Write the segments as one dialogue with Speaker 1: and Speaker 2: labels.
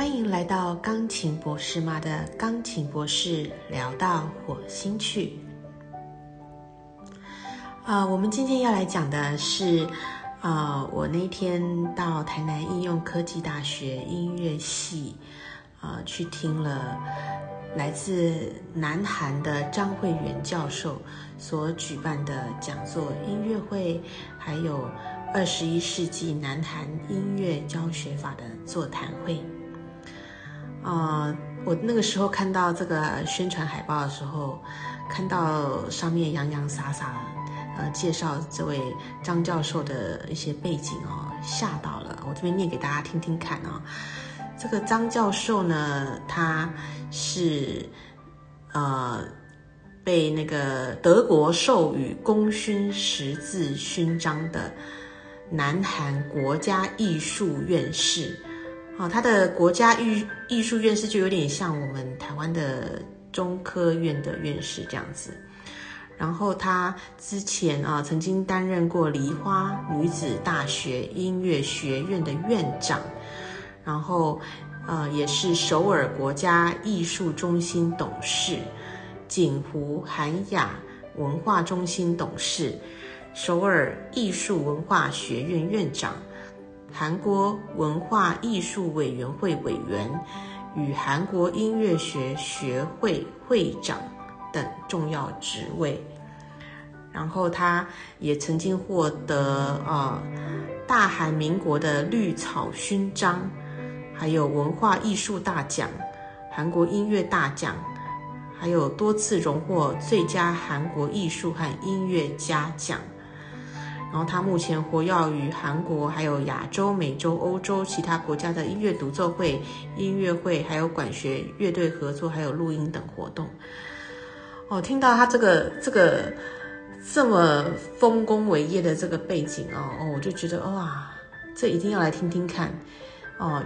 Speaker 1: 欢迎来到钢琴博士妈的钢琴博士聊到火星去。啊，我们今天要来讲的是，啊，我那天到台南应用科技大学音乐系，啊，去听了来自南韩的张慧媛教授所举办的讲座音乐会，还有二十一世纪南韩音乐教学法的座谈会。啊，我那个时候看到这个宣传海报的时候，看到上面洋洋洒洒，呃，介绍这位张教授的一些背景哦，吓到了。我这边念给大家听听看啊。这个张教授呢，他是呃被那个德国授予功勋十字勋章的南韩国家艺术院士。哦，他的国家艺艺术院士就有点像我们台湾的中科院的院士这样子。然后他之前啊，曾经担任过梨花女子大学音乐学院的院长，然后呃，也是首尔国家艺术中心董事、锦湖韩雅文化中心董事、首尔艺术文化学院院长。韩国文化艺术委员会委员与韩国音乐学学会会长等重要职位，然后他也曾经获得啊大韩民国的绿草勋章，还有文化艺术大奖、韩国音乐大奖，还有多次荣获最佳韩国艺术和音乐家奖。然后他目前活跃于韩国、还有亚洲、美洲、欧洲其他国家的音乐独奏会、音乐会，还有管弦乐队合作，还有录音等活动。哦，听到他这个这个这么丰功伟业的这个背景哦，哦，我就觉得哇，这一定要来听听看哦。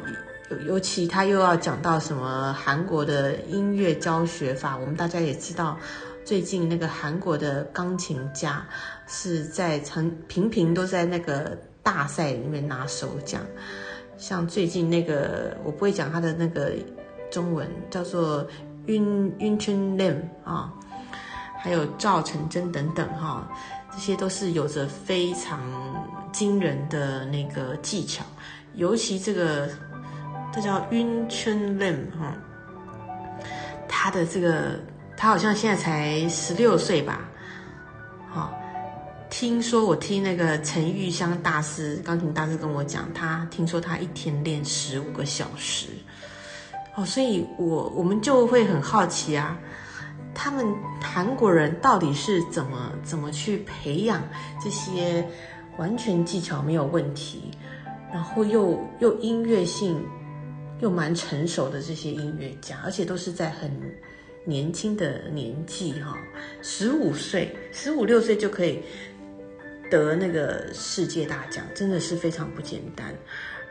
Speaker 1: 尤尤其他又要讲到什么韩国的音乐教学法，我们大家也知道。最近那个韩国的钢琴家是在成频频都在那个大赛里面拿首奖，像最近那个我不会讲他的那个中文叫做晕晕圈 Lim 啊，还有赵成真等等哈，这些都是有着非常惊人的那个技巧，尤其这个这叫晕圈 Lim 哈，他的这个。他好像现在才十六岁吧，好，听说我听那个陈玉香大师钢琴大师跟我讲，他听说他一天练十五个小时，哦，所以我我们就会很好奇啊，他们韩国人到底是怎么怎么去培养这些完全技巧没有问题，然后又又音乐性又蛮成熟的这些音乐家，而且都是在很。年轻的年纪哈，十五岁、十五六岁就可以得那个世界大奖，真的是非常不简单。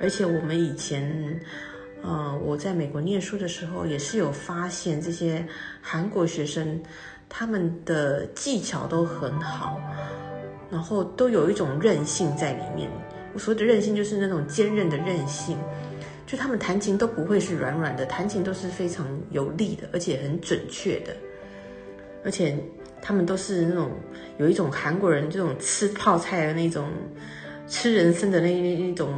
Speaker 1: 而且我们以前，呃，我在美国念书的时候，也是有发现这些韩国学生，他们的技巧都很好，然后都有一种韧性在里面。我所谓的韧性，就是那种坚韧的韧性。就他们弹琴都不会是软软的，弹琴都是非常有力的，而且很准确的，而且他们都是那种有一种韩国人这种吃泡菜的那种吃人参的那那那种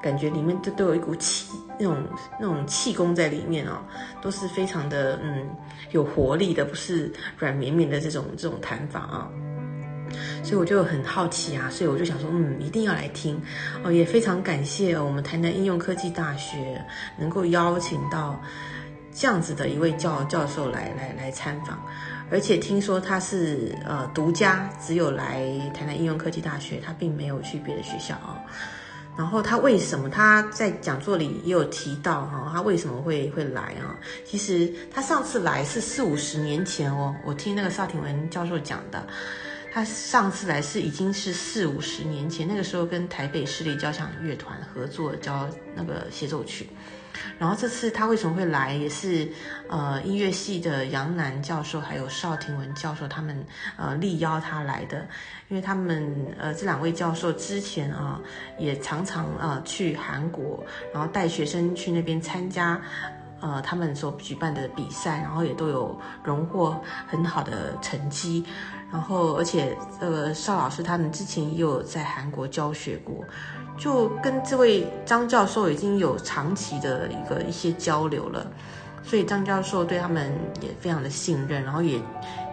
Speaker 1: 感觉，里面都都有一股气，那种那种气功在里面哦，都是非常的嗯有活力的，不是软绵绵的这种这种弹法啊。所以我就很好奇啊，所以我就想说，嗯，一定要来听哦，也非常感谢我们台南应用科技大学能够邀请到这样子的一位教教授来来来参访，而且听说他是呃独家，只有来台南应用科技大学，他并没有去别的学校啊。然后他为什么他在讲座里也有提到哈，他为什么会会来啊？其实他上次来是四五十年前哦，我听那个邵廷文教授讲的。他上次来是已经是四五十年前，那个时候跟台北市立交响乐团合作教那个协奏曲。然后这次他为什么会来，也是呃音乐系的杨楠教授还有邵廷文教授他们呃力邀他来的，因为他们呃这两位教授之前啊也常常呃去韩国，然后带学生去那边参加呃他们所举办的比赛，然后也都有荣获很好的成绩。然后而且这个邵老师他们之前也有在韩国教学过。就跟这位张教授已经有长期的一个一些交流了，所以张教授对他们也非常的信任。然后也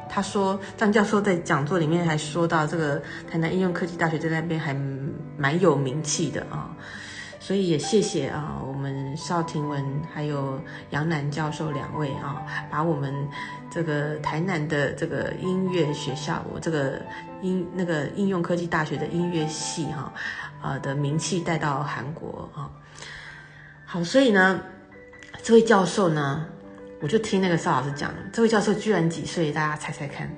Speaker 1: 他说，张教授在讲座里面还说到，这个台南应用科技大学在那边还蛮有名气的啊。所以也谢谢啊，我们邵廷文还有杨楠教授两位啊，把我们这个台南的这个音乐学校，我这个音那个应用科技大学的音乐系哈。呃的名气带到韩国啊，好，所以呢，这位教授呢，我就听那个邵老师讲，这位教授居然几岁？大家猜猜看，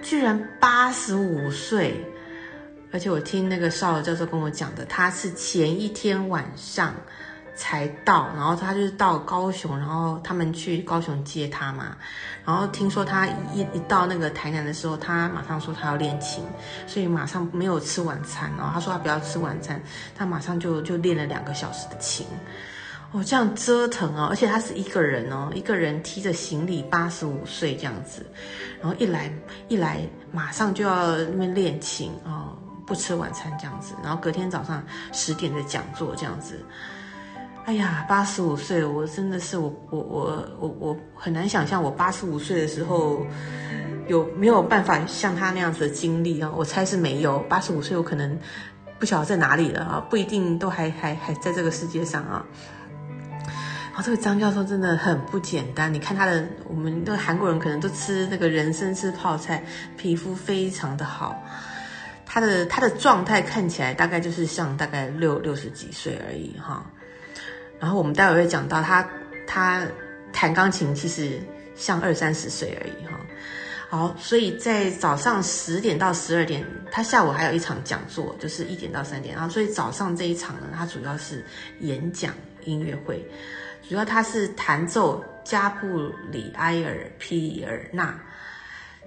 Speaker 1: 居然八十五岁，而且我听那个邵教授跟我讲的，他是前一天晚上。才到，然后他就是到高雄，然后他们去高雄接他嘛。然后听说他一一到那个台南的时候，他马上说他要练琴，所以马上没有吃晚餐。然后他说他不要吃晚餐，他马上就就练了两个小时的琴。哦，这样折腾哦，而且他是一个人哦，一个人提着行李，八十五岁这样子，然后一来一来马上就要那边练琴哦，不吃晚餐这样子，然后隔天早上十点的讲座这样子。哎呀，八十五岁，我真的是我我我我我很难想象我八十五岁的时候有没有办法像他那样子的经历啊？我猜是没有。八十五岁我可能不晓得在哪里了啊，不一定都还还还在这个世界上啊。然后这个张教授真的很不简单，你看他的，我们的韩国人可能都吃那个人参吃泡菜，皮肤非常的好。他的他的状态看起来大概就是像大概六六十几岁而已哈。然后我们待会会讲到他，他弹钢琴其实像二三十岁而已哈。好，所以在早上十点到十二点，他下午还有一场讲座，就是一点到三点。然后所以早上这一场呢，他主要是演讲音乐会，主要他是弹奏加布里埃尔皮尔纳。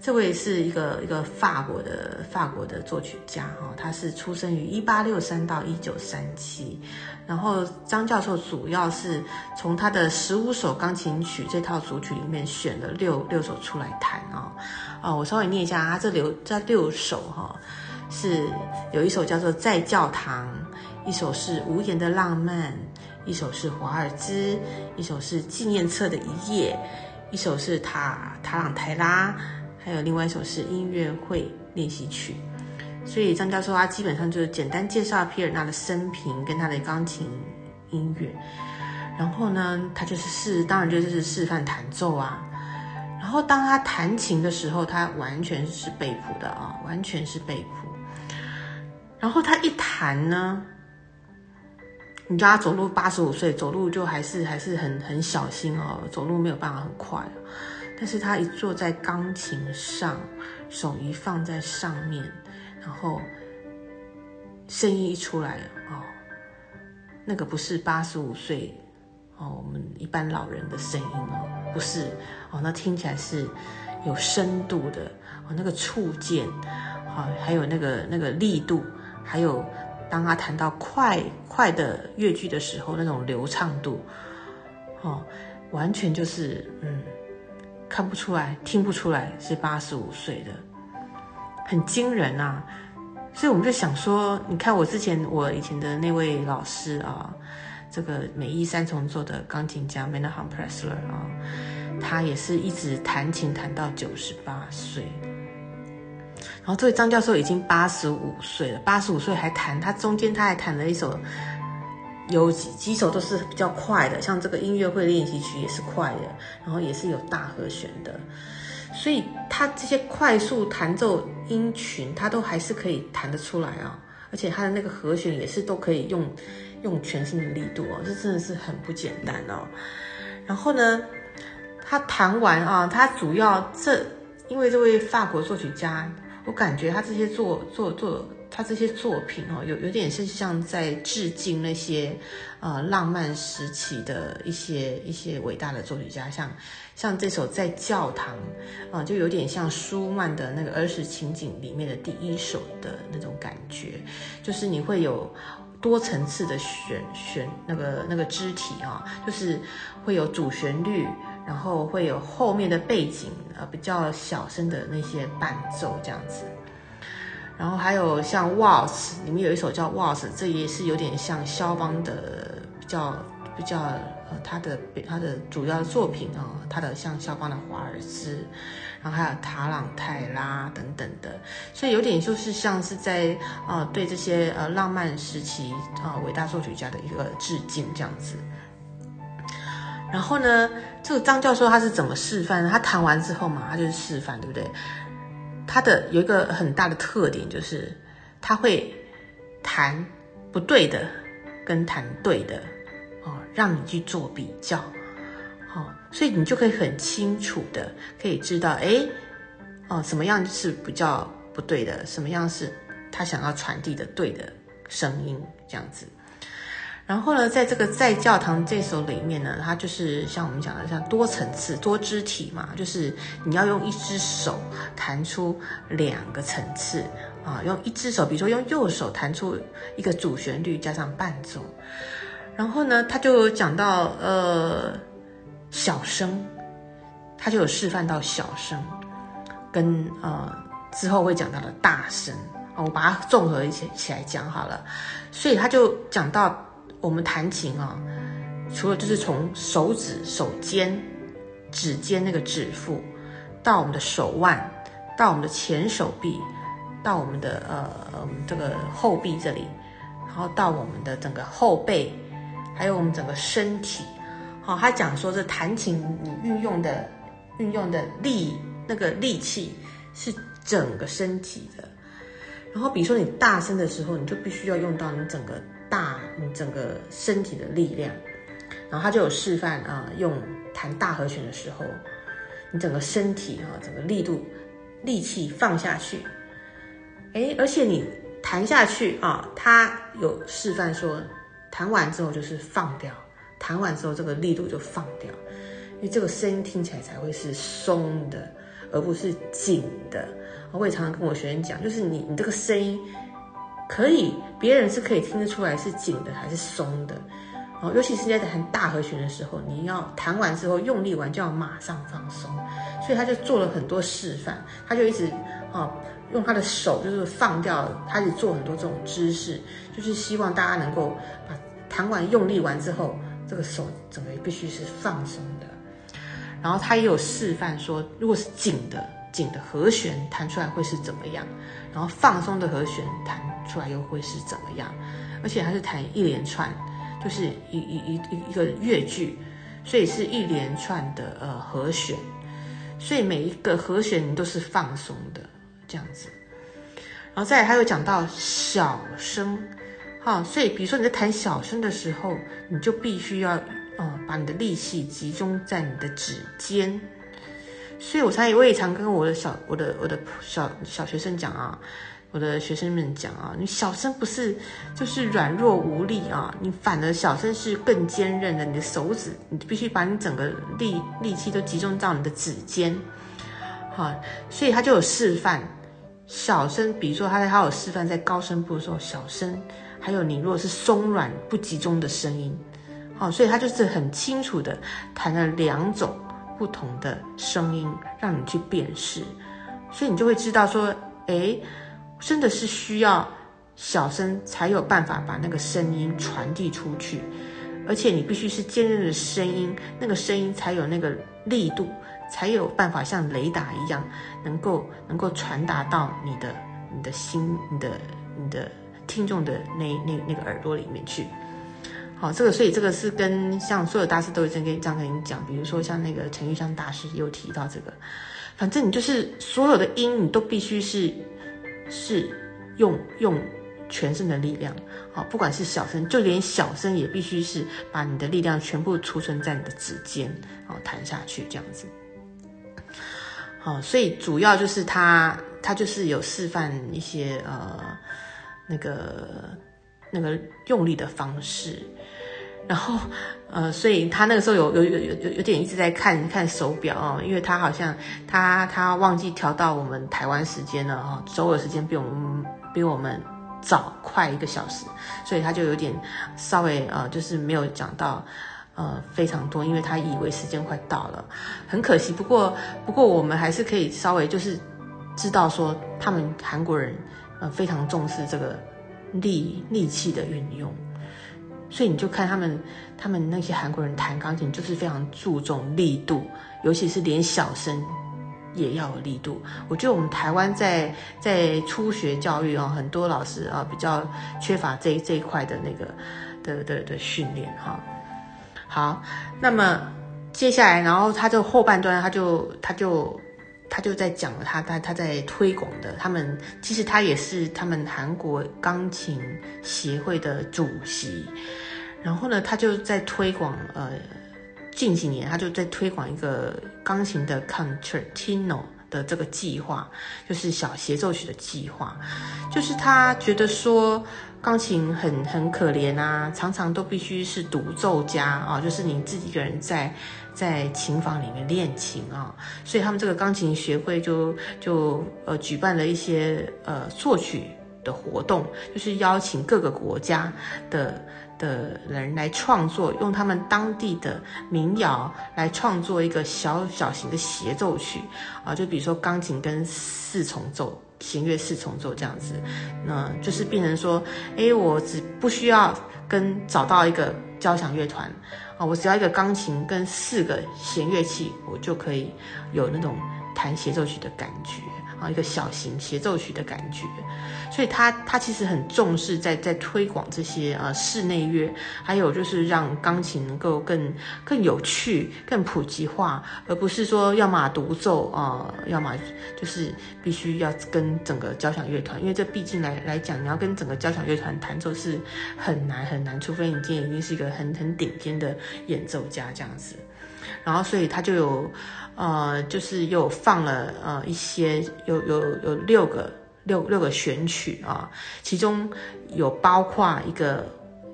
Speaker 1: 这位是一个一个法国的法国的作曲家哈，他是出生于一八六三到一九三七，然后张教授主要是从他的十五首钢琴曲这套组曲里面选了六六首出来弹啊，啊，我稍微念一下，啊这六这六首哈，是有一首叫做在教堂，一首是无言的浪漫，一首是华尔兹，一首是纪念册的一页，一首是塔塔朗泰拉。还有另外一首是音乐会练习曲，所以张教授他基本上就是简单介绍皮尔纳的生平跟他的钢琴音乐，然后呢，他就是示，当然就是示范弹奏啊。然后当他弹琴的时候，他完全是背谱的啊，完全是背谱。然后他一弹呢，你知道他走路八十五岁，走路就还是还是很很小心哦，走路没有办法很快。但是他一坐在钢琴上，手一放在上面，然后声音一出来哦，那个不是八十五岁哦，我们一般老人的声音哦，不是哦，那听起来是有深度的哦，那个触键，好，还有那个那个力度，还有当他弹到快快的乐句的时候，那种流畅度，哦，完全就是嗯。看不出来，听不出来是八十五岁的，很惊人啊！所以我们就想说，你看我之前我以前的那位老师啊，这个美意三重奏的钢琴家 Menahem Pressler 啊，他也是一直弹琴弹到九十八岁。然后这位张教授已经八十五岁了，八十五岁还弹，他中间他还弹了一首。有几几首都是比较快的，像这个音乐会练习曲也是快的，然后也是有大和弦的，所以他这些快速弹奏音群，他都还是可以弹得出来啊，而且他的那个和弦也是都可以用用全身的力度哦，这真的是很不简单哦。然后呢，他弹完啊，他主要这因为这位法国作曲家，我感觉他这些作作作，他这些作品哦，有有点是像在致敬那些呃浪漫时期的一些一些伟大的作曲家，像像这首在教堂啊，就有点像舒曼的那个儿时情景里面的第一首的那种感觉，就是你会有多层次的旋旋那个那个肢体啊，就是会有主旋律。然后会有后面的背景，呃，比较小声的那些伴奏这样子。然后还有像 Waltz，里面有一首叫 Waltz，这也是有点像肖邦的比较比较呃他的他的主要的作品啊，他的像肖邦的华尔兹，然后还有塔朗泰拉等等的，所以有点就是像是在呃对这些呃浪漫时期啊伟大作曲家的一个致敬这样子。然后呢，这个张教授他是怎么示范？他弹完之后嘛，他就是示范，对不对？他的有一个很大的特点就是，他会弹不对的跟弹对的哦，让你去做比较，好，所以你就可以很清楚的可以知道，哎，哦，什么样是比较不对的，什么样是他想要传递的对的声音，这样子。然后呢，在这个在教堂这首里面呢，它就是像我们讲的，像多层次、多肢体嘛，就是你要用一只手弹出两个层次啊，用一只手，比如说用右手弹出一个主旋律加上伴奏。然后呢，他就讲到呃小声，他就有示范到小声，跟呃之后会讲到的大声，我把它综合一起起来讲好了。所以他就讲到。我们弹琴啊，除了就是从手指、手尖、指尖那个指腹，到我们的手腕，到我们的前手臂，到我们的呃这个后臂这里，然后到我们的整个后背，还有我们整个身体。好，他讲说这弹琴你运用的运用的力那个力气是整个身体的。然后比如说你大声的时候，你就必须要用到你整个。大你整个身体的力量，然后他就有示范啊，用弹大和弦的时候，你整个身体啊，整个力度、力气放下去，哎，而且你弹下去啊，他有示范说，弹完之后就是放掉，弹完之后这个力度就放掉，因为这个声音听起来才会是松的，而不是紧的。我也常常跟我学生讲，就是你你这个声音。可以，别人是可以听得出来是紧的还是松的，哦，尤其是在弹大和弦的时候，你要弹完之后用力完就要马上放松，所以他就做了很多示范，他就一直啊用他的手就是放掉，他就做很多这种姿势，就是希望大家能够把弹完用力完之后，这个手整个必须是放松的，然后他也有示范说，如果是紧的紧的和弦弹出来会是怎么样，然后放松的和弦弹。出来又会是怎么样？而且它是弹一连串，就是一一一一个乐句，所以是一连串的呃和弦，所以每一个和弦你都是放松的这样子。然后再来，他又讲到小声，哈，所以比如说你在弹小声的时候，你就必须要呃把你的力气集中在你的指尖。所以我才我也常跟我的小我的我的小小学生讲啊。我的学生们讲啊，你小声不是就是软弱无力啊，你反而小声是更坚韧的。你的手指，你必须把你整个力力气都集中到你的指尖，好，所以他就有示范小声，比如说他在他有示范在高声部的时候小声，还有你如果是松软不集中的声音，好，所以他就是很清楚的弹了两种不同的声音让你去辨识，所以你就会知道说，哎。真的是需要小声才有办法把那个声音传递出去，而且你必须是坚韧的声音，那个声音才有那个力度，才有办法像雷达一样，能够能够传达到你的你的心、你的你的听众的那那那个耳朵里面去。好，这个所以这个是跟像所有大师都已经跟这样跟你讲，比如说像那个陈玉香大师也有提到这个，反正你就是所有的音你都必须是。是用用全身的力量，好，不管是小声，就连小声也必须是把你的力量全部储存在你的指尖，好弹下去这样子。好，所以主要就是他他就是有示范一些呃那个那个用力的方式，然后呃，所以他那个时候有有有有有点一直在看看手表哦，因为他好像他他忘记调到我们台湾时间了哦，首尔时间比我们比我们早快一个小时，所以他就有点稍微呃就是没有讲到。呃，非常多，因为他以为时间快到了，很可惜。不过，不过我们还是可以稍微就是知道说，他们韩国人呃非常重视这个力力气的运用，所以你就看他们他们那些韩国人弹钢琴就是非常注重力度，尤其是连小声也要有力度。我觉得我们台湾在在初学教育啊，很多老师啊比较缺乏这这一块的那个的的的训练哈。好，那么接下来，然后他就后半段，他就他就他就在讲了他他他在推广的，他们其实他也是他们韩国钢琴协会的主席，然后呢，他就在推广呃近几年他就在推广一个钢琴的 concertino 的这个计划，就是小协奏曲的计划，就是他觉得说。钢琴很很可怜啊，常常都必须是独奏家啊，就是你自己一个人在在琴房里面练琴啊，所以他们这个钢琴学会就就呃举办了一些呃作曲的活动，就是邀请各个国家的的人来创作，用他们当地的民谣来创作一个小小型的协奏曲啊，就比如说钢琴跟四重奏。弦乐四重奏这样子，那就是变成说，哎，我只不需要跟找到一个交响乐团啊，我只要一个钢琴跟四个弦乐器，我就可以有那种弹协奏曲的感觉。一个小型协奏曲的感觉，所以他他其实很重视在在推广这些呃室内乐，还有就是让钢琴能够更更有趣、更普及化，而不是说要么独奏啊，要么就是必须要跟整个交响乐团，因为这毕竟来来讲，你要跟整个交响乐团弹奏是很难很难，除非你今天已经是一个很很顶尖的演奏家这样子。然后，所以他就有，呃，就是又放了呃一些，有有有六个六六个选曲啊，其中有包括一个。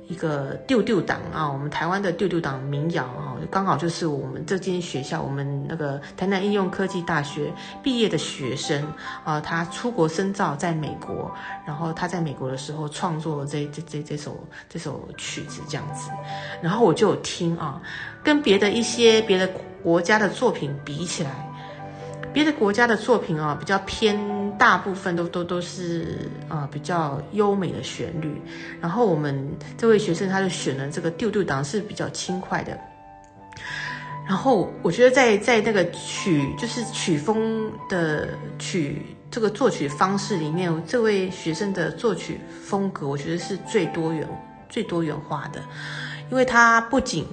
Speaker 1: 一个丢丢党啊，我们台湾的丢丢党民谣啊，刚好就是我们这间学校，我们那个台南应用科技大学毕业的学生啊，他出国深造在美国，然后他在美国的时候创作这这这这首这首曲子这样子，然后我就有听啊，跟别的一些别的国家的作品比起来。别的国家的作品啊，比较偏，大部分都都都是啊比较优美的旋律。然后我们这位学生他就选了这个丢丢档是比较轻快的。然后我觉得在在那个曲就是曲风的曲这个作曲方式里面，这位学生的作曲风格我觉得是最多元最多元化的，因为他不仅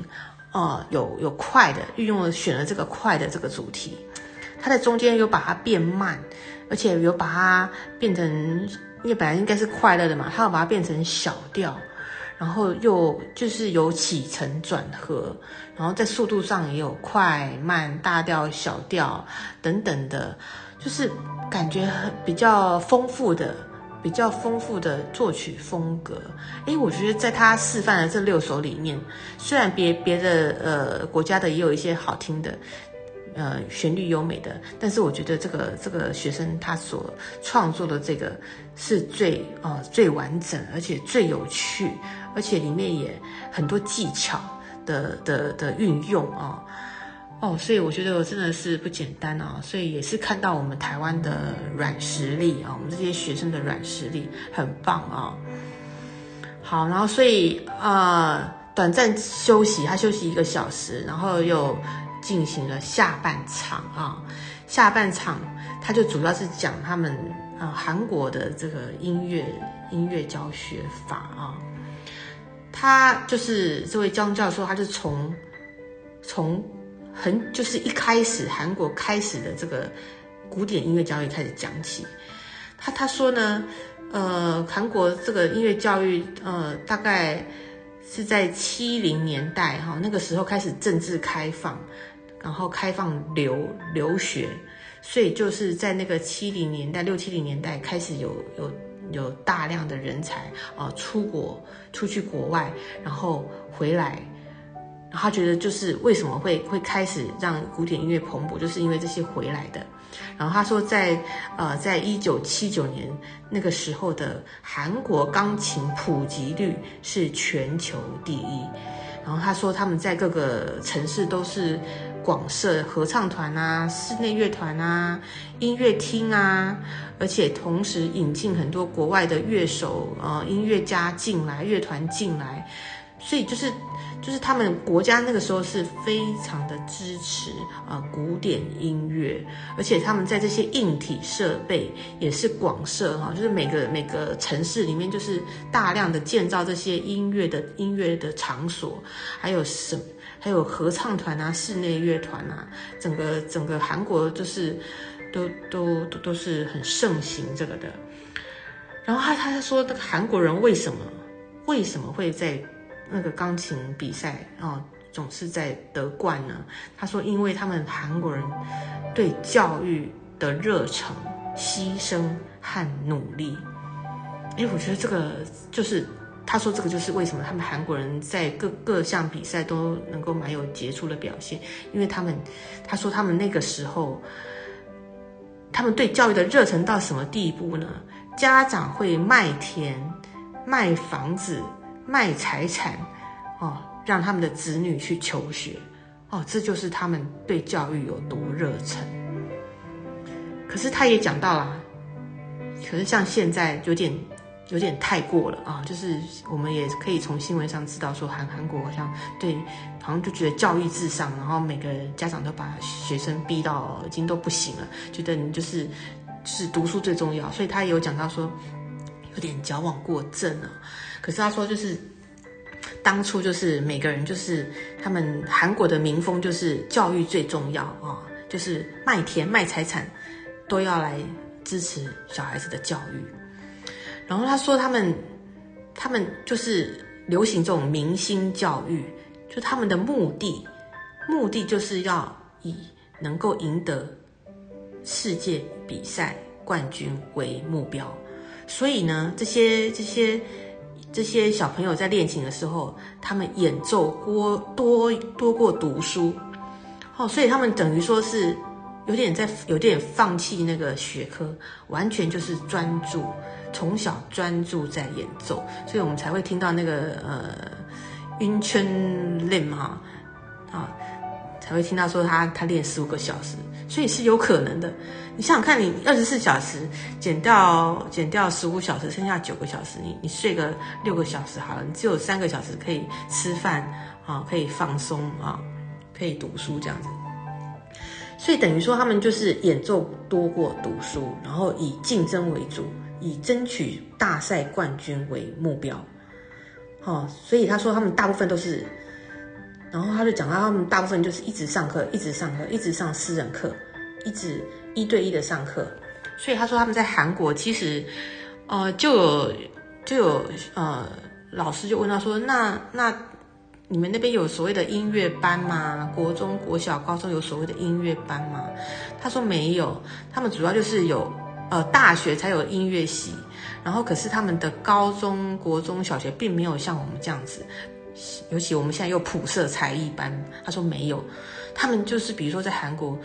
Speaker 1: 啊有有快的运用了选了这个快的这个主题。它在中间有把它变慢，而且有把它变成，因为本来应该是快乐的嘛，它要把它变成小调，然后又就是有起承转合，然后在速度上也有快慢、大调、小调等等的，就是感觉很比较丰富的、比较丰富的作曲风格。诶，我觉得在他示范的这六首里面，虽然别别的呃国家的也有一些好听的。呃，旋律优美的，但是我觉得这个这个学生他所创作的这个是最呃最完整，而且最有趣，而且里面也很多技巧的的的运用啊，哦所以我觉得我真的是不简单啊，所以也是看到我们台湾的软实力啊，我们这些学生的软实力很棒啊。好，然后所以呃短暂休息，他休息一个小时，然后又。进行了下半场啊，下半场他就主要是讲他们啊韩国的这个音乐音乐教学法啊，他就是这位江教授，他就从从很就是一开始韩国开始的这个古典音乐教育开始讲起，他他说呢，呃，韩国这个音乐教育呃大概是在七零年代哈，那个时候开始政治开放。然后开放留留学，所以就是在那个七零年代、六七零年代开始有有有大量的人才啊出国出去国外，然后回来。然后他觉得，就是为什么会会开始让古典音乐蓬勃，就是因为这些回来的。然后他说，在呃，在一九七九年那个时候的韩国钢琴普及率是全球第一。然后他说，他们在各个城市都是广设合唱团啊、室内乐团啊、音乐厅啊，而且同时引进很多国外的乐手、呃音乐家进来，乐团进来。所以就是，就是他们国家那个时候是非常的支持啊古典音乐，而且他们在这些硬体设备也是广设哈，就是每个每个城市里面就是大量的建造这些音乐的音乐的场所，还有什还有合唱团啊、室内乐团啊，整个整个韩国就是都都都都是很盛行这个的。然后他他说那个韩国人为什么为什么会在那个钢琴比赛哦，总是在得冠呢。他说，因为他们韩国人对教育的热诚、牺牲和努力。哎，我觉得这个就是他说这个就是为什么他们韩国人在各各项比赛都能够蛮有杰出的表现，因为他们他说他们那个时候，他们对教育的热忱到什么地步呢？家长会卖田、卖房子。卖财产，哦，让他们的子女去求学，哦，这就是他们对教育有多热忱。可是他也讲到了，可是像现在有点有点太过了啊，就是我们也可以从新闻上知道说，韩韩国好像对，好像就觉得教育至上，然后每个家长都把学生逼到已经都不行了，觉得你就是是读书最重要，所以他也有讲到说，有点矫枉过正了。可是他说，就是当初就是每个人就是他们韩国的民风就是教育最重要啊，就是卖田卖财产都要来支持小孩子的教育。然后他说他们他们就是流行这种明星教育，就他们的目的目的就是要以能够赢得世界比赛冠军为目标。所以呢，这些这些。这些小朋友在练琴的时候，他们演奏多多多过读书，哦，所以他们等于说是有点在有点放弃那个学科，完全就是专注，从小专注在演奏，所以我们才会听到那个呃晕圈练哈啊，才会听到说他他练十五个小时，所以是有可能的。你想想看，你二十四小时减掉减掉十五小时，剩下九个小时，你你睡个六个小时好了，你只有三个小时可以吃饭啊，可以放松啊，可以读书这样子。所以等于说，他们就是演奏多过读书，然后以竞争为主，以争取大赛冠军为目标。哦，所以他说他们大部分都是，然后他就讲到他们大部分就是一直上课，一直上课，一直上私人课，一直。一对一的上课，所以他说他们在韩国其实，呃，就有就有呃老师就问他说，那那你们那边有所谓的音乐班吗？国中国小高中有所谓的音乐班吗？他说没有，他们主要就是有呃大学才有音乐系，然后可是他们的高中国中小学并没有像我们这样子，尤其我们现在又普设才艺班，他说没有，他们就是比如说在韩国。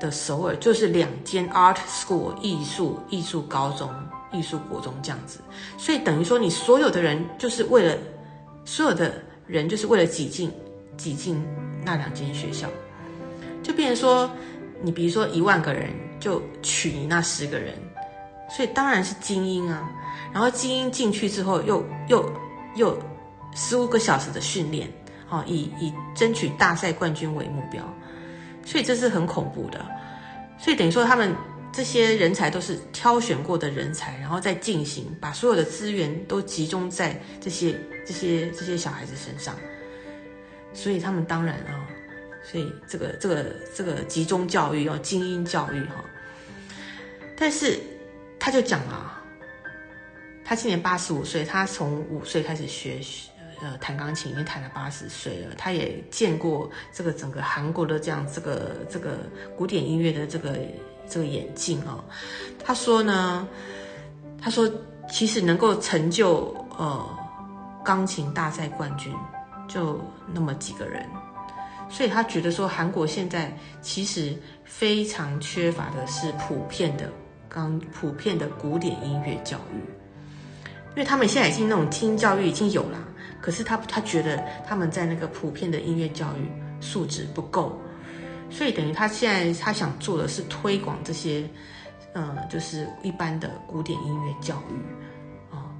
Speaker 1: 的首尔就是两间 art school 艺术艺术高中、艺术国中这样子，所以等于说你所有的人就是为了所有的人就是为了挤进挤进那两间学校，就变成说你比如说一万个人就取你那十个人，所以当然是精英啊。然后精英进去之后又又又十五个小时的训练，哦，以以争取大赛冠军为目标。所以这是很恐怖的，所以等于说他们这些人才都是挑选过的人才，然后再进行把所有的资源都集中在这些这些这些小孩子身上，所以他们当然啊，所以这个这个这个集中教育要精英教育哈，但是他就讲了，他今年八十五岁，他从五岁开始学。呃，弹钢琴已经弹了八十岁了，他也见过这个整个韩国的这样这个这个古典音乐的这个这个眼镜哦。他说呢，他说其实能够成就呃钢琴大赛冠军就那么几个人，所以他觉得说韩国现在其实非常缺乏的是普遍的钢普遍的古典音乐教育，因为他们现在已经那种精英教育已经有了，可是他他觉得他们在那个普遍的音乐教育素质不够。所以等于他现在他想做的是推广这些，呃，就是一般的古典音乐教育，啊，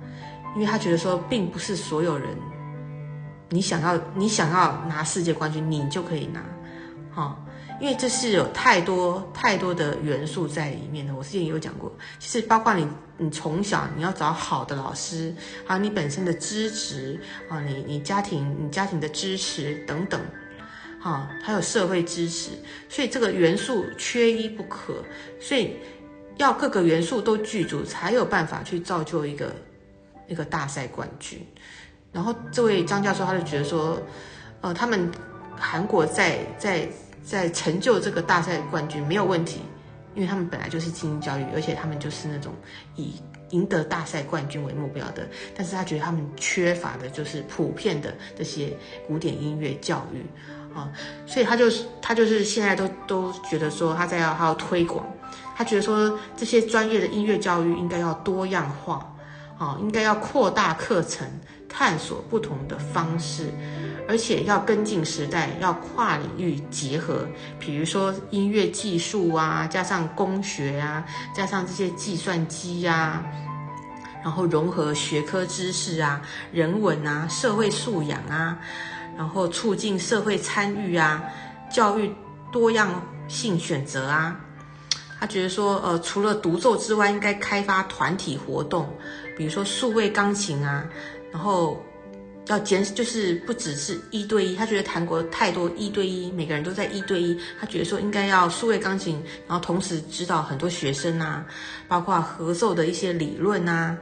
Speaker 1: 因为他觉得说，并不是所有人，你想要你想要拿世界冠军，你就可以拿，哈，因为这是有太多太多的元素在里面的。我之前也有讲过，其实包括你你从小你要找好的老师，还有你本身的支持啊，你你家庭你家庭的支持等等。哈，还有社会支持，所以这个元素缺一不可，所以要各个元素都具足，才有办法去造就一个一个大赛冠军。然后这位张教授他就觉得说，呃，他们韩国在在在成就这个大赛冠军没有问题，因为他们本来就是精英教育，而且他们就是那种以赢得大赛冠军为目标的。但是他觉得他们缺乏的就是普遍的这些古典音乐教育。啊，所以他就是他就是现在都都觉得说他在要他要推广，他觉得说这些专业的音乐教育应该要多样化，啊，应该要扩大课程，探索不同的方式，而且要跟进时代，要跨领域结合，比如说音乐技术啊，加上工学啊，加上这些计算机呀，然后融合学科知识啊，人文啊，社会素养啊。然后促进社会参与啊，教育多样性选择啊。他觉得说，呃，除了独奏之外，应该开发团体活动，比如说数位钢琴啊。然后要减，就是不只是一对一。他觉得韩国太多一对一，每个人都在一对一。他觉得说，应该要数位钢琴，然后同时指导很多学生啊，包括合奏的一些理论啊。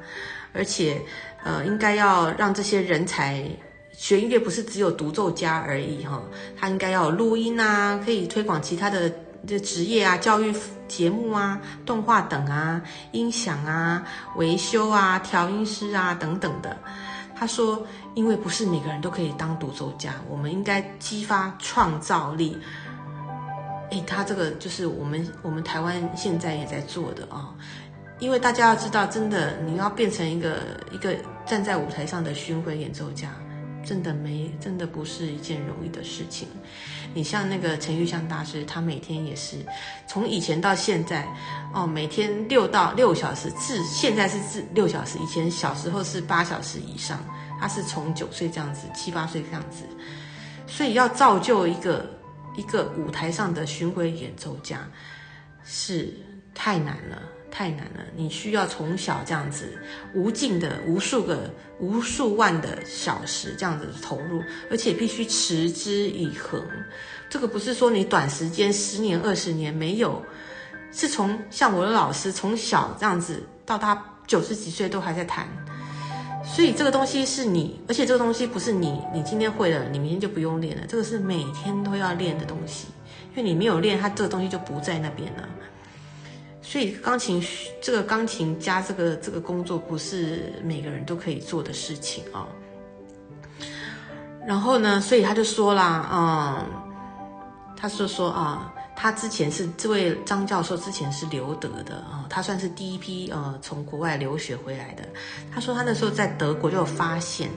Speaker 1: 而且，呃，应该要让这些人才。学音乐不是只有独奏家而已哈，他应该要录音啊，可以推广其他的这职业啊，教育节目啊，动画等啊，音响啊，维修啊，调音师啊等等的。他说，因为不是每个人都可以当独奏家，我们应该激发创造力。诶，他这个就是我们我们台湾现在也在做的啊，因为大家要知道，真的你要变成一个一个站在舞台上的巡回演奏家。真的没，真的不是一件容易的事情。你像那个陈玉香大师，他每天也是从以前到现在，哦，每天六到六小时，至现在是至六小时，以前小时候是八小时以上。他是从九岁这样子，七八岁这样子，所以要造就一个一个舞台上的巡回演奏家，是太难了。太难了，你需要从小这样子无尽的无数个无数万的小时这样子投入，而且必须持之以恒。这个不是说你短时间十年二十年没有，是从像我的老师从小这样子到他九十几岁都还在弹，所以这个东西是你，而且这个东西不是你你今天会了，你明天就不用练了，这个是每天都要练的东西，因为你没有练，它这个东西就不在那边了。所以钢琴这个钢琴家这个这个工作不是每个人都可以做的事情啊。然后呢，所以他就说啦，嗯，他说说啊，他之前是这位张教授之前是留德的啊，他算是第一批呃从国外留学回来的。他说他那时候在德国就有发现，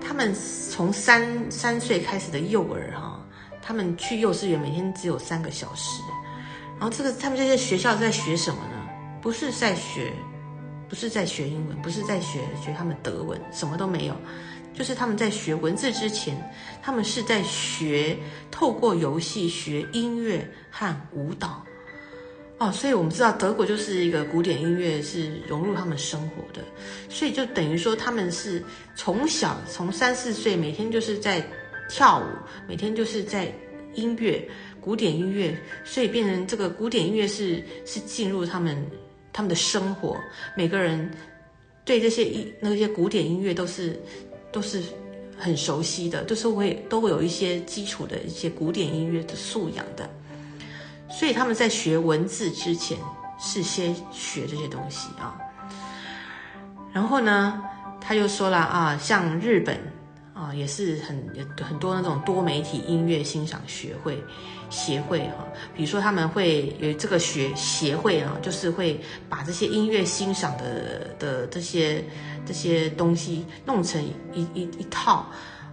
Speaker 1: 他们从三三岁开始的幼儿哈，他们去幼稚园每天只有三个小时。然后这个他们这些学校在学什么呢？不是在学，不是在学英文，不是在学学他们德文，什么都没有。就是他们在学文字之前，他们是在学透过游戏学音乐和舞蹈。哦，所以我们知道德国就是一个古典音乐是融入他们生活的，所以就等于说他们是从小从三四岁每天就是在跳舞，每天就是在音乐。古典音乐，所以变成这个古典音乐是是进入他们他们的生活，每个人对这些一那些古典音乐都是都是很熟悉的，都是会都会有一些基础的一些古典音乐的素养的，所以他们在学文字之前是先学这些东西啊。然后呢，他又说了啊，像日本啊，也是很很多那种多媒体音乐欣赏学会协会哈，比如说他们会有这个学协会啊，就是会把这些音乐欣赏的的这些这些东西弄成一一一套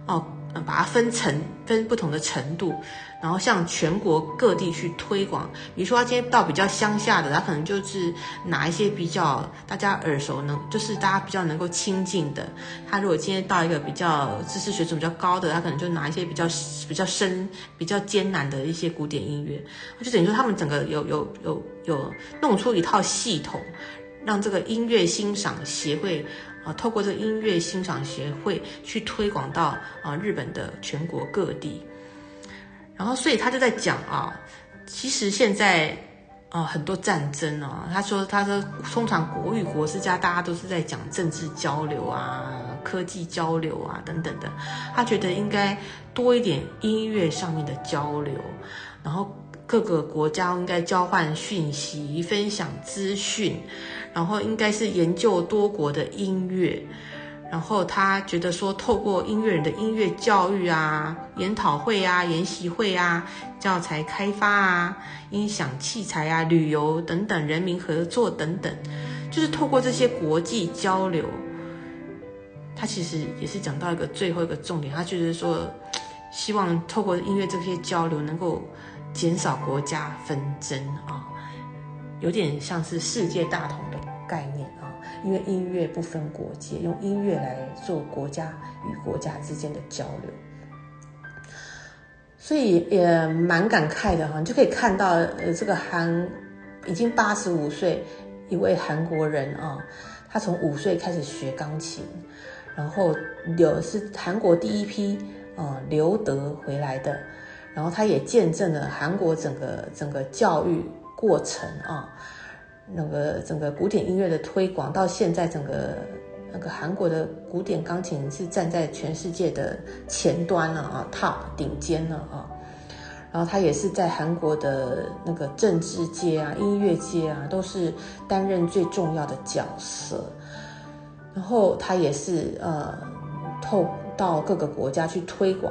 Speaker 1: 哦。把它分成，分不同的程度，然后向全国各地去推广。比如说，他今天到比较乡下的，他可能就是拿一些比较大家耳熟能，就是大家比较能够亲近的。他如果今天到一个比较知识水准比较高的，他可能就拿一些比较比较深、比较艰难的一些古典音乐。就等于说，他们整个有有有有弄出一套系统，让这个音乐欣赏协会啊。透过这个音乐欣赏协会去推广到啊日本的全国各地，然后所以他就在讲啊，其实现在啊很多战争啊，他说他说通常国与国之间大家都是在讲政治交流啊、科技交流啊等等的，他觉得应该多一点音乐上面的交流，然后各个国家应该交换讯息、分享资讯。然后应该是研究多国的音乐，然后他觉得说，透过音乐人的音乐教育啊、研讨会啊、研习会啊、教材开发啊、音响器材啊、旅游等等、人民合作等等，就是透过这些国际交流，他其实也是讲到一个最后一个重点，他就是说，希望透过音乐这些交流，能够减少国家纷争啊。有点像是世界大同的概念，因为音乐不分国界，用音乐来做国家与国家之间的交流，所以也蛮感慨的哈。你就可以看到，呃，这个韩已经八十五岁一位韩国人啊，他从五岁开始学钢琴，然后有是韩国第一批啊留德回来的，然后他也见证了韩国整个整个教育。过程啊，那个整个古典音乐的推广到现在，整个那个韩国的古典钢琴是站在全世界的前端了啊，top 顶尖了啊。然后他也是在韩国的那个政治界啊、音乐界啊，都是担任最重要的角色。然后他也是呃，透到各个国家去推广，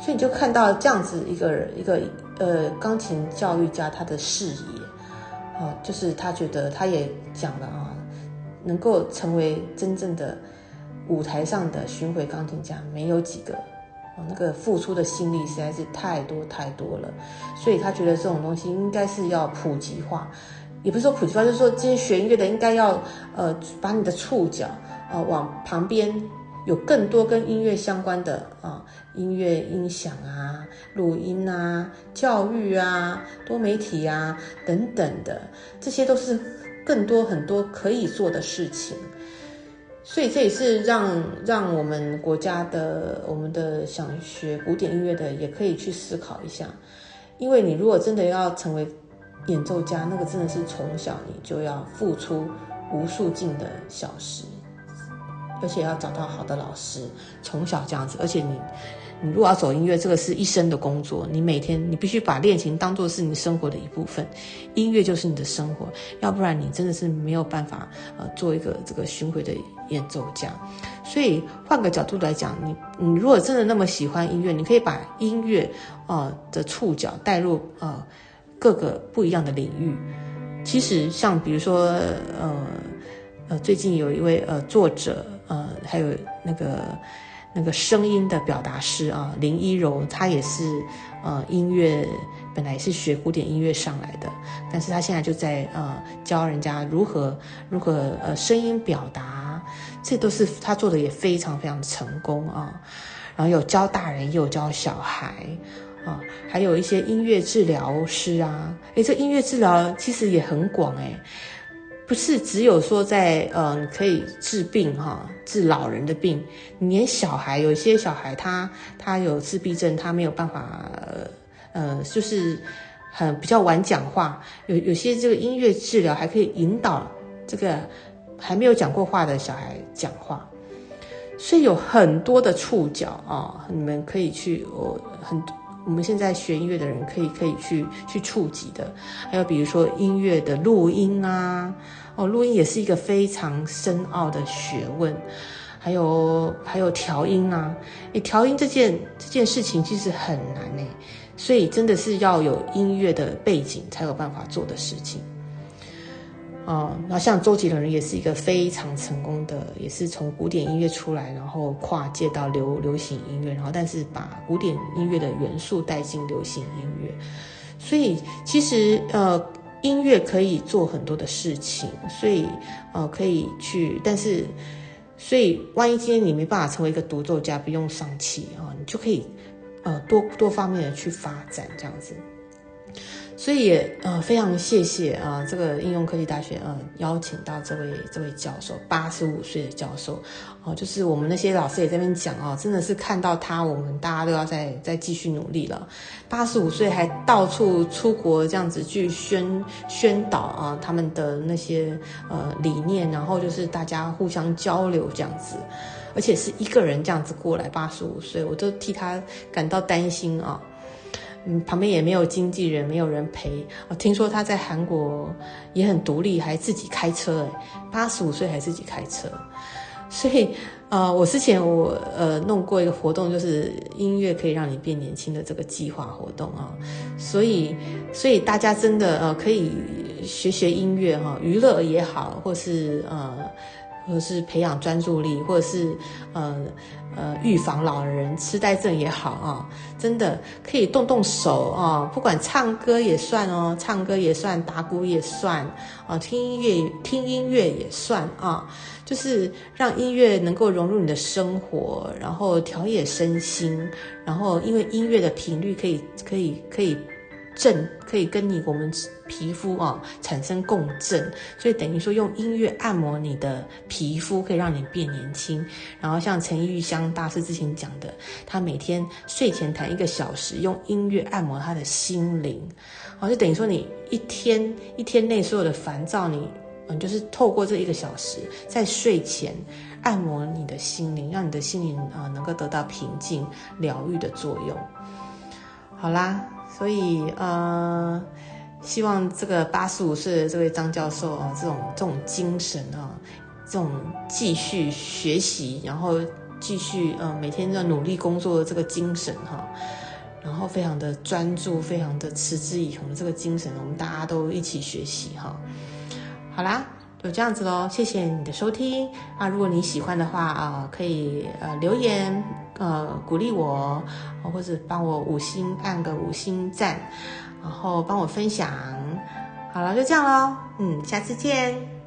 Speaker 1: 所以你就看到这样子一个一个呃钢琴教育家他的视野。啊，就是他觉得他也讲了啊，能够成为真正的舞台上的巡回钢琴家，没有几个啊，那个付出的心力实在是太多太多了，所以他觉得这种东西应该是要普及化，也不是说普及化，就是说这些学音乐的应该要呃，把你的触角啊往旁边。有更多跟音乐相关的啊，音乐音响啊、录音啊、教育啊、多媒体啊等等的，这些都是更多很多可以做的事情。所以这也是让让我们国家的我们的想学古典音乐的也可以去思考一下，因为你如果真的要成为演奏家，那个真的是从小你就要付出无数尽的小时。而且要找到好的老师，从小这样子。而且你，你如果要走音乐，这个是一生的工作。你每天你必须把练琴当做是你生活的一部分，音乐就是你的生活。要不然你真的是没有办法呃做一个这个巡回的演奏家。所以换个角度来讲，你你如果真的那么喜欢音乐，你可以把音乐呃的触角带入呃各个不一样的领域。其实像比如说呃呃最近有一位呃作者。呃，还有那个那个声音的表达师啊，林一柔，她也是呃音乐，本来是学古典音乐上来的，但是她现在就在呃教人家如何如何呃声音表达，这都是她做的也非常非常成功啊。然后有教大人，也有教小孩啊，还有一些音乐治疗师啊，诶，这音乐治疗其实也很广诶。不是只有说在呃可以治病哈，治老人的病，你连小孩有些小孩他他有自闭症，他没有办法呃就是很比较晚讲话，有有些这个音乐治疗还可以引导这个还没有讲过话的小孩讲话，所以有很多的触角啊，你们可以去我很我们现在学音乐的人可以可以去去触及的。还有比如说音乐的录音啊，哦，录音也是一个非常深奥的学问。还有还有调音啊，诶，调音这件这件事情其实很难诶，所以真的是要有音乐的背景才有办法做的事情。啊，那像周杰伦也是一个非常成功的，也是从古典音乐出来，然后跨界到流流行音乐，然后但是把古典音乐的元素带进流行音乐，所以其实呃音乐可以做很多的事情，所以呃可以去，但是。所以，万一今天你没办法成为一个独奏家，不用丧气啊，你就可以，呃，多多方面的去发展这样子。所以也呃非常谢谢啊这个应用科技大学呃邀请到这位这位教授八十五岁的教授。哦就是我们那些老师也在那边讲哦真的是看到他我们大家都要再再继续努力了。八十五岁还到处出国这样子去宣宣导啊他们的那些呃理念然后就是大家互相交流这样子。而且是一个人这样子过来八十五岁我都替他感到担心啊。嗯，旁边也没有经纪人，没有人陪。我听说他在韩国也很独立，还自己开车。哎，八十五岁还自己开车。所以，呃，我之前我呃弄过一个活动，就是音乐可以让你变年轻的这个计划活动啊。所以，所以大家真的呃可以学学音乐哈，娱乐也好，或是呃。或者是培养专注力，或者是呃呃预防老人痴呆症也好啊，真的可以动动手啊，不管唱歌也算哦，唱歌也算，打鼓也算啊，听音乐听音乐也算啊，就是让音乐能够融入你的生活，然后调冶身心，然后因为音乐的频率可以可以可以。震可以跟你我们皮肤啊产生共振，所以等于说用音乐按摩你的皮肤，可以让你变年轻。然后像陈玉香大师之前讲的，他每天睡前弹一个小时，用音乐按摩他的心灵，哦，就等于说你一天一天内所有的烦躁，你嗯就是透过这一个小时，在睡前按摩你的心灵，让你的心灵啊能够得到平静疗愈的作用。好啦。所以，呃，希望这个八十五岁的这位张教授啊，这种这种精神啊，这种继续学习，然后继续呃每天在努力工作的这个精神哈，然后非常的专注，非常的持之以恒的这个精神，我们大家都一起学习哈。好啦。就这样子喽，谢谢你的收听啊！如果你喜欢的话啊，可以呃留言呃鼓励我，或者帮我五星按个五星赞，然后帮我分享。好了，就这样喽，嗯，下次见。